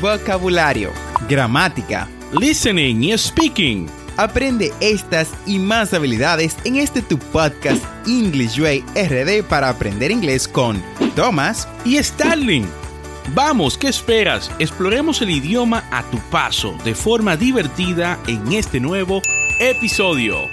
vocabulario, gramática, listening y speaking. Aprende estas y más habilidades en este tu podcast English Way RD para aprender inglés con Thomas y Starling. Vamos, ¿qué esperas? Exploremos el idioma a tu paso de forma divertida en este nuevo episodio.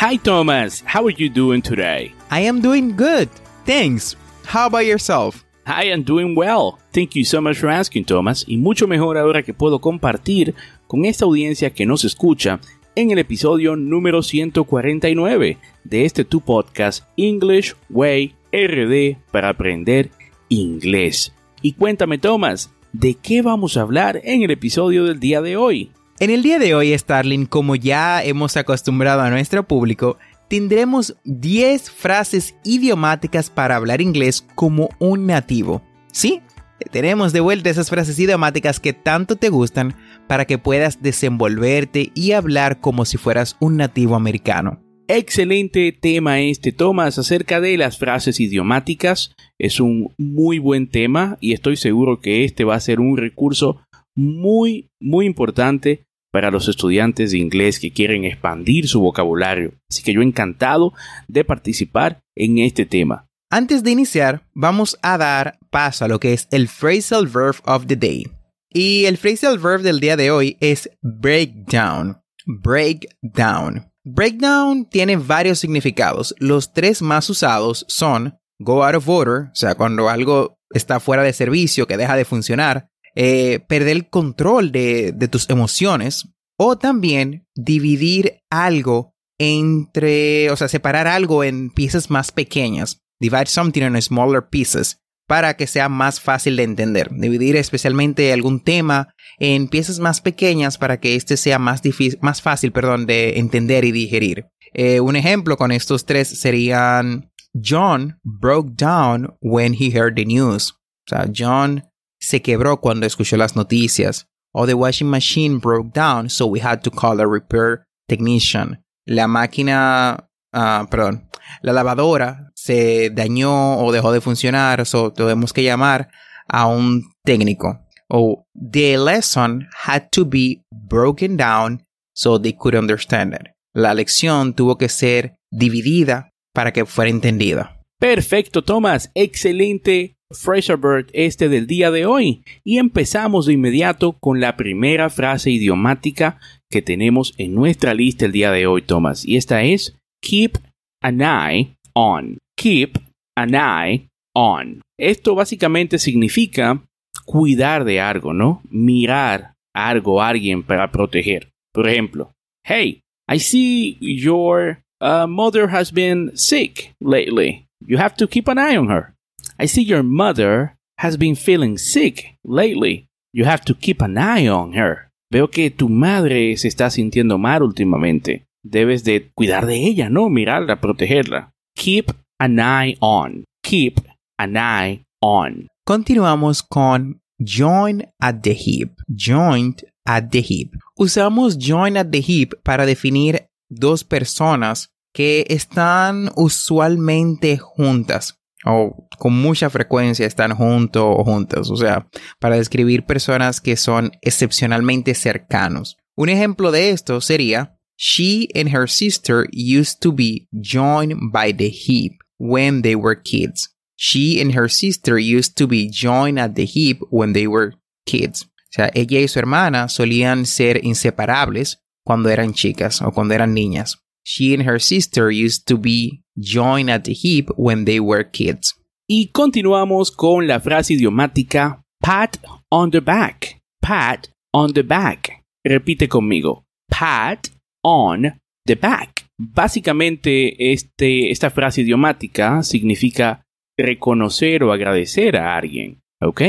Hi Thomas, how are you doing today? I am doing good. Thanks. How about yourself? I am doing well. Thank you so much for asking, Thomas. Y mucho mejor ahora que puedo compartir con esta audiencia que nos escucha en el episodio número 149 de este tu podcast English Way RD para aprender inglés. Y cuéntame, Thomas, ¿de qué vamos a hablar en el episodio del día de hoy? En el día de hoy, Starling, como ya hemos acostumbrado a nuestro público, tendremos 10 frases idiomáticas para hablar inglés como un nativo. Sí, tenemos de vuelta esas frases idiomáticas que tanto te gustan para que puedas desenvolverte y hablar como si fueras un nativo americano. Excelente tema este, Thomas, acerca de las frases idiomáticas. Es un muy buen tema y estoy seguro que este va a ser un recurso muy, muy importante para los estudiantes de inglés que quieren expandir su vocabulario. Así que yo encantado de participar en este tema. Antes de iniciar, vamos a dar paso a lo que es el phrasal verb of the day. Y el phrasal verb del día de hoy es breakdown. Breakdown. Breakdown tiene varios significados. Los tres más usados son go out of order, o sea, cuando algo está fuera de servicio, que deja de funcionar, eh, perder el control de, tus emociones o también dividir algo entre, o sea, separar algo en piezas más pequeñas. Divide something in smaller pieces para que sea más fácil de entender. Dividir especialmente algún tema en piezas más pequeñas para que este sea más, difícil, más fácil perdón, de entender y digerir. Eh, un ejemplo con estos tres serían John broke down when he heard the news. O sea, John se quebró cuando escuchó las noticias. O the washing machine broke down, so we had to call a repair technician. La máquina, uh, perdón, la lavadora se dañó o dejó de funcionar, so tuvimos que llamar a un técnico. O the lesson had to be broken down so they could understand it. La lección tuvo que ser dividida para que fuera entendida. Perfecto, Thomas. Excelente Fraser Bird este del día de hoy y empezamos de inmediato con la primera frase idiomática que tenemos en nuestra lista el día de hoy, Thomas, y esta es keep an eye on. Keep an eye on. Esto básicamente significa cuidar de algo, ¿no? Mirar algo, alguien para proteger. Por ejemplo, hey, I see your uh, mother has been sick lately. You have to keep an eye on her. I see your mother has been feeling sick lately. You have to keep an eye on her. Veo que tu madre se está sintiendo mal últimamente. Debes de cuidar de ella, ¿no? Mirarla, protegerla. Keep an eye on. Keep an eye on. Continuamos con join at the hip. Joint at the hip. Usamos join at the hip para definir dos personas que están usualmente juntas o con mucha frecuencia están juntos o juntas, o sea, para describir personas que son excepcionalmente cercanos. Un ejemplo de esto sería, She and her sister used to be joined by the hip when they were kids. She and her sister used to be joined at the hip when they were kids. O sea, ella y su hermana solían ser inseparables cuando eran chicas o cuando eran niñas. She and her sister used to be joined at the hip when they were kids. Y continuamos con la frase idiomática pat on the back. Pat on the back. Repite conmigo. Pat on the back. Básicamente, este, esta frase idiomática significa reconocer o agradecer a alguien. ¿Ok?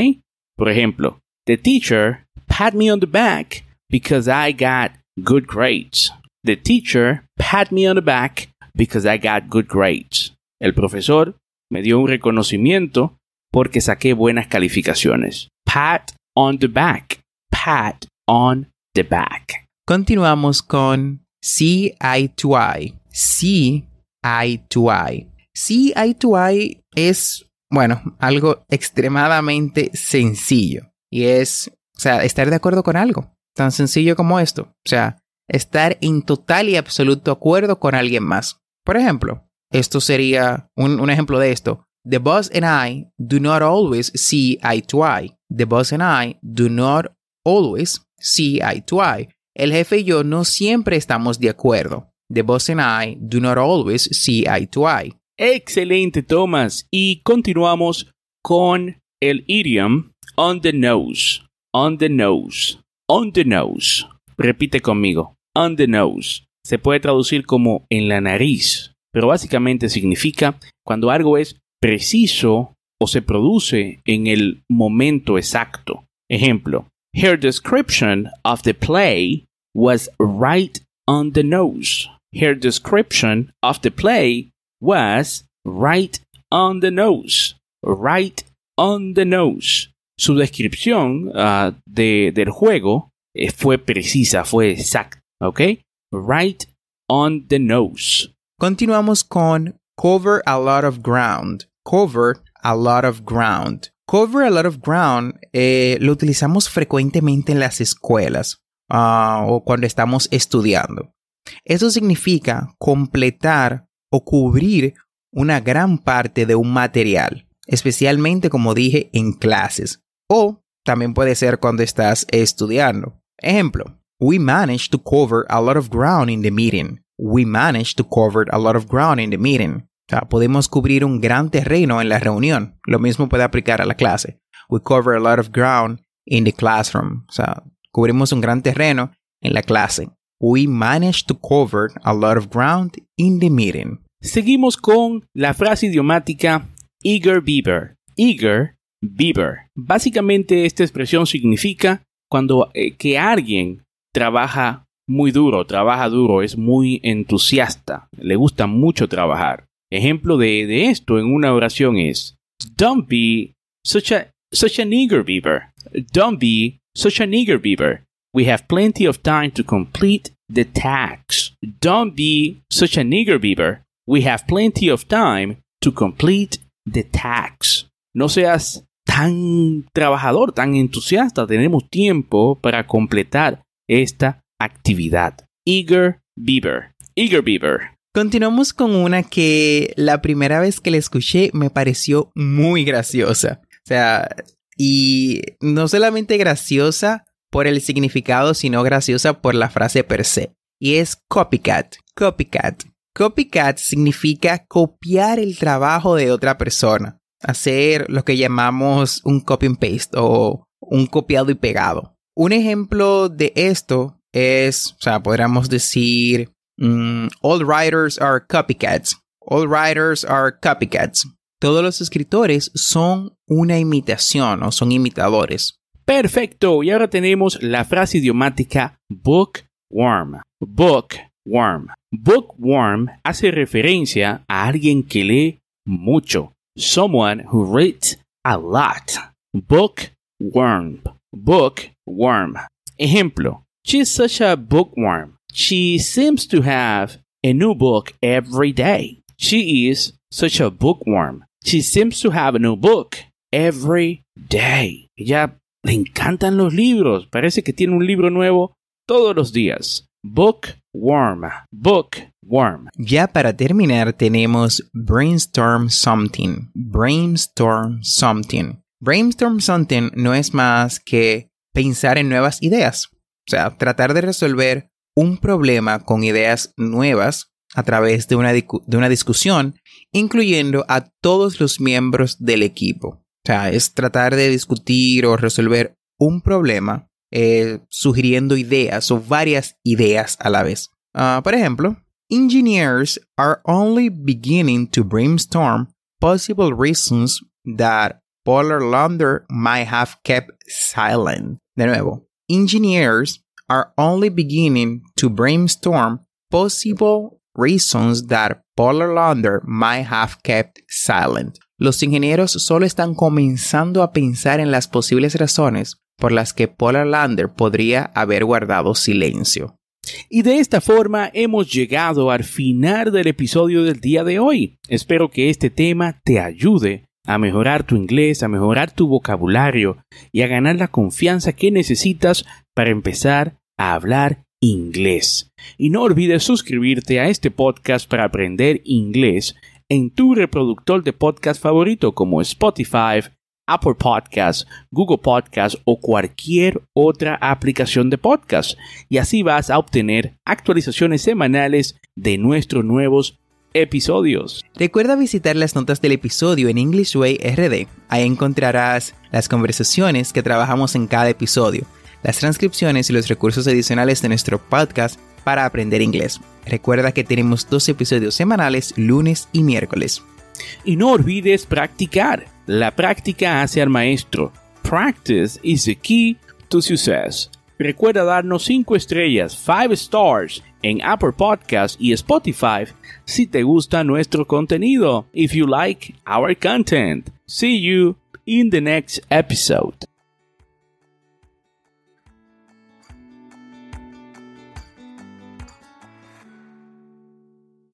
Por ejemplo, the teacher pat me on the back because I got good grades. The teacher pat me on the back because I got good grades. El profesor me dio un reconocimiento porque saqué buenas calificaciones. Pat on the back. Pat on the back. Continuamos con see eye to eye. See eye to eye. See to eye es, bueno, algo extremadamente sencillo. Y es sea, estar de acuerdo con algo. Tan sencillo como esto. O sea, estar en total y absoluto acuerdo con alguien más. Por ejemplo, esto sería un, ejemplo de esto. The boss and I do not always see eye to eye. The boss and I do not always see eye to eye. El jefe y yo no siempre estamos de acuerdo. The boss and I do not always see eye to eye. Excelente, Thomas. Y continuamos con el idiom on the nose. On the nose. On the nose. Repite conmigo. On the nose. Se puede traducir como en la nariz, pero básicamente significa cuando algo es preciso o se produce en el momento exacto. Ejemplo, her description of the play was right on the nose. Her description of the play was right on the nose. Right on the nose. Su descripción uh, de, del juego eh, fue precisa, fue exacta. ¿Ok? Right on the nose. Continuamos con cover a lot of ground. Cover a lot of ground. Cover a lot of ground eh, lo utilizamos frecuentemente en las escuelas uh, o cuando estamos estudiando. Eso significa completar o cubrir una gran parte de un material, especialmente como dije en clases, o también puede ser cuando estás estudiando. Ejemplo, we managed to cover a lot of ground in the meeting. We managed to cover a lot of ground in the meeting. Podemos cubrir un gran terreno en la reunión. Lo mismo puede aplicar a la clase. We cover a lot of ground in the classroom. O sea, cubrimos un gran terreno en la clase. We managed to cover a lot of ground in the meeting. Seguimos con la frase idiomática eager beaver. Eager beaver. Básicamente esta expresión significa cuando eh, que alguien trabaja muy duro, trabaja duro, es muy entusiasta, le gusta mucho trabajar. Ejemplo de, de esto en una oración es Don't be such a such an eager beaver. Don't be such an eager beaver. We have plenty of time to complete the task. Don't be such an eager beaver. We have plenty of time to complete the task. No seas tan trabajador, tan entusiasta. Tenemos tiempo para completar esta actividad. Eager beaver. Eager beaver. Continuamos con una que la primera vez que la escuché me pareció muy graciosa. O sea, y no solamente graciosa por el significado, sino graciosa por la frase per se. Y es copycat. Copycat. Copycat significa copiar el trabajo de otra persona. Hacer lo que llamamos un copy and paste o un copiado y pegado. Un ejemplo de esto es, o sea, podríamos decir, mm, all writers are copycats. All writers are copycats. Todos los escritores son una imitación o son imitadores. Perfecto, y ahora tenemos la frase idiomática bookworm. Bookworm. Bookworm hace referencia a alguien que lee mucho. Someone who reads a lot. Bookworm. Bookworm. Ejemplo. She's such a bookworm. She seems to have a new book every day. She is such a bookworm. She seems to have a new book every day. Ella le encantan los libros. Parece que tiene un libro nuevo todos los días. Bookworm. Bookworm. Ya para terminar tenemos brainstorm something. Brainstorm something. Brainstorm something no es más que pensar en nuevas ideas. O sea, tratar de resolver un problema con ideas nuevas a través de una, de una discusión, incluyendo a todos los miembros del equipo. O sea, es tratar de discutir o resolver un problema eh, sugiriendo ideas o varias ideas a la vez. Uh, por ejemplo, engineers are only beginning to brainstorm possible reasons that Polar Lander might have kept silent. De nuevo, engineers are only beginning to brainstorm possible reasons that Polar Lander might have kept silent. Los ingenieros solo están comenzando a pensar en las posibles razones por las que Polar Lander podría haber guardado silencio. Y de esta forma hemos llegado al final del episodio del día de hoy. Espero que este tema te ayude a mejorar tu inglés, a mejorar tu vocabulario y a ganar la confianza que necesitas para empezar a hablar inglés. Y no olvides suscribirte a este podcast para aprender inglés en tu reproductor de podcast favorito como Spotify, Apple Podcasts, Google Podcasts o cualquier otra aplicación de podcast. Y así vas a obtener actualizaciones semanales de nuestros nuevos episodios. Recuerda visitar las notas del episodio en English Way RD. Ahí encontrarás las conversaciones que trabajamos en cada episodio, las transcripciones y los recursos adicionales de nuestro podcast para aprender inglés. Recuerda que tenemos dos episodios semanales, lunes y miércoles. Y no olvides practicar. La práctica hace al maestro. Practice is the key to success. Recuerda darnos 5 estrellas, 5 stars en Apple Podcasts y Spotify si te gusta nuestro contenido. If you like our content. See you in the next episode.